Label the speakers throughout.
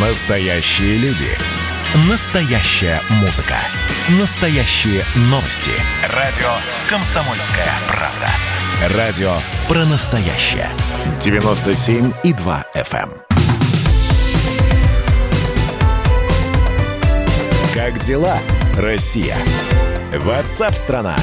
Speaker 1: Настоящие люди. Настоящая музыка. Настоящие новости. Радио «Комсомольская правда». Радио про настоящее. 97,2 FM. эм. Как дела, Россия? Ватсап-страна!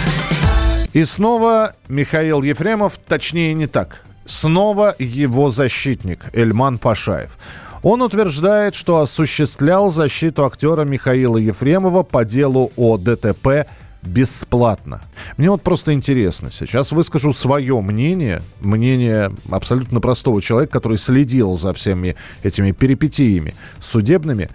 Speaker 2: И снова Михаил Ефремов, точнее не так. Снова его защитник Эльман Пашаев. Он утверждает, что осуществлял защиту актера Михаила Ефремова по делу о ДТП бесплатно. Мне вот просто интересно. Сейчас выскажу свое мнение, мнение абсолютно простого человека, который следил за всеми этими перипетиями судебными.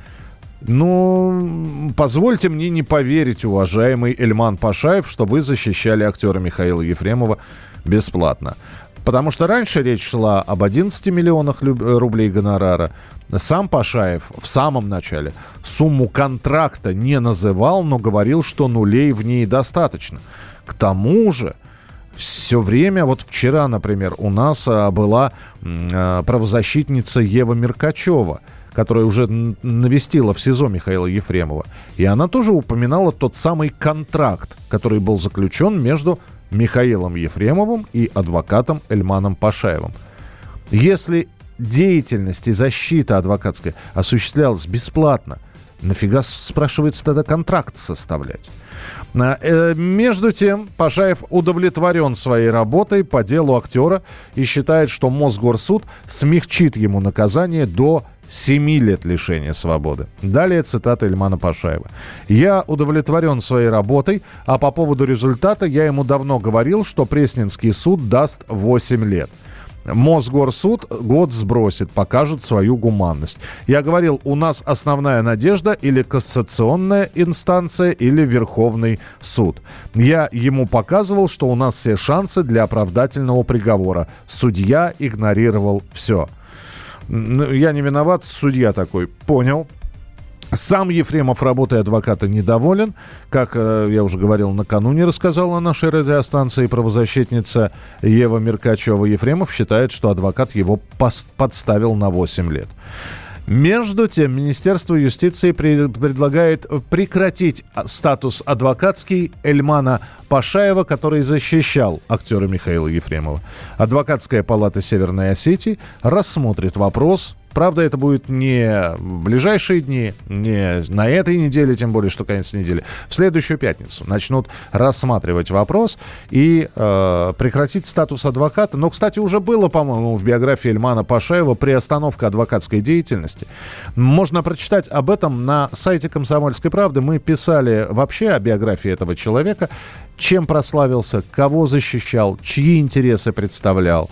Speaker 2: Ну, позвольте мне не поверить, уважаемый Эльман Пашаев, что вы защищали актера Михаила Ефремова бесплатно. Потому что раньше речь шла об 11 миллионах люб- рублей гонорара. Сам Пашаев в самом начале сумму контракта не называл, но говорил, что нулей в ней достаточно. К тому же, все время, вот вчера, например, у нас а, была а, правозащитница Ева Меркачева, которая уже навестила в СИЗО Михаила Ефремова. И она тоже упоминала тот самый контракт, который был заключен между Михаилом Ефремовым и адвокатом Эльманом Пашаевым. Если деятельность и защита адвокатская осуществлялась бесплатно, нафига, спрашивается, тогда контракт составлять? А, э, Между тем, Пашаев удовлетворен своей работой по делу актера и считает, что Мосгорсуд смягчит ему наказание до 7 лет лишения свободы. Далее цитата Ильмана Пашаева. «Я удовлетворен своей работой, а по поводу результата я ему давно говорил, что Пресненский суд даст 8 лет. Мосгорсуд год сбросит, покажет свою гуманность. Я говорил, у нас основная надежда или кассационная инстанция, или Верховный суд. Я ему показывал, что у нас все шансы для оправдательного приговора. Судья игнорировал все. Ну, Я не виноват, судья такой. Понял. Сам Ефремов работой адвоката недоволен. Как э, я уже говорил накануне, рассказала на нашей радиостанции правозащитница Ева Меркачева. Ефремов считает, что адвокат его подставил на 8 лет. Между тем, Министерство юстиции предлагает прекратить а, статус адвокатский Эльмана Пашаева, который защищал актера Михаила Ефремова. Адвокатская палата Северной Осетии рассмотрит вопрос. Правда, это будет не в ближайшие дни, не на этой неделе, тем более, что конец недели. В следующую пятницу начнут рассматривать вопрос и э, прекратить статус адвоката. Но, кстати, уже было, по-моему, в биографии Эльмана Пашаева приостановка адвокатской деятельности. Можно прочитать об этом на сайте «Комсомольской правды». Мы писали вообще о биографии этого человека, чем прославился, кого защищал, чьи интересы представлял.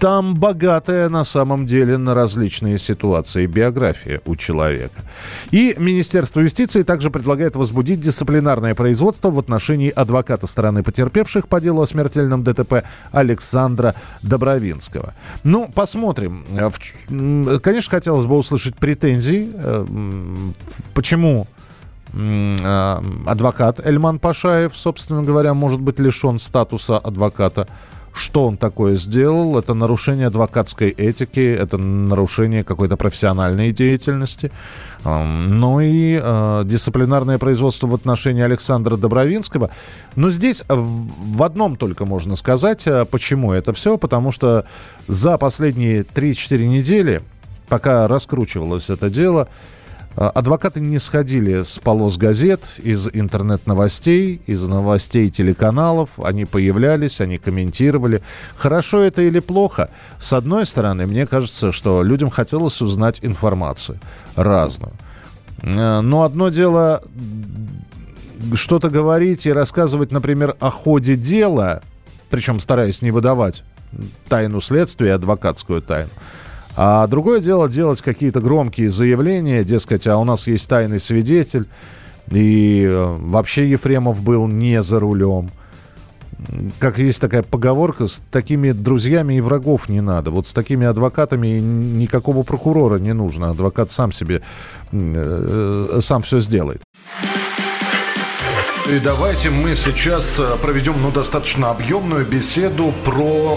Speaker 2: Э, Там богатая на самом деле на различные ситуации биография у человека. И Министерство юстиции также предлагает возбудить дисциплинарное производство в отношении адвоката стороны потерпевших по делу о смертельном ДТП Александра Добровинского. Ну, посмотрим. Э, Конечно, хотелось бы услышать претензии. э, Почему а, адвокат Эльман Пашаев, собственно говоря, может быть лишен статуса адвоката. Что он такое сделал? Это нарушение адвокатской этики, это нарушение какой-то профессиональной деятельности. Ну и э, дисциплинарное производство в отношении Александра Добровинского. Но здесь в одном только можно сказать, э, почему это все. Потому что за последние 3-4 недели, пока раскручивалось это дело, а, Адвокаты не сходили с полос газет, из интернет-новостей, из новостей телеканалов. Они появлялись, они комментировали. Хорошо это или плохо? С одной стороны, мне кажется, что людям хотелось узнать информацию разную. Э, Но одно дело что-то говорить и рассказывать, например, о ходе дела, причем стараясь не выдавать тайну следствия, адвокатскую тайну. А другое дело делать какие-то громкие заявления, дескать, а у нас есть тайный свидетель, и э, вообще Ефремов был не за рулем. Как есть такая поговорка, с такими друзьями и врагов не надо. Вот с такими адвокатами никакого прокурора не нужно. Адвокат сам себе, э, э, сам все сделает.
Speaker 3: И давайте мы сейчас э, проведем ну, достаточно объемную беседу про...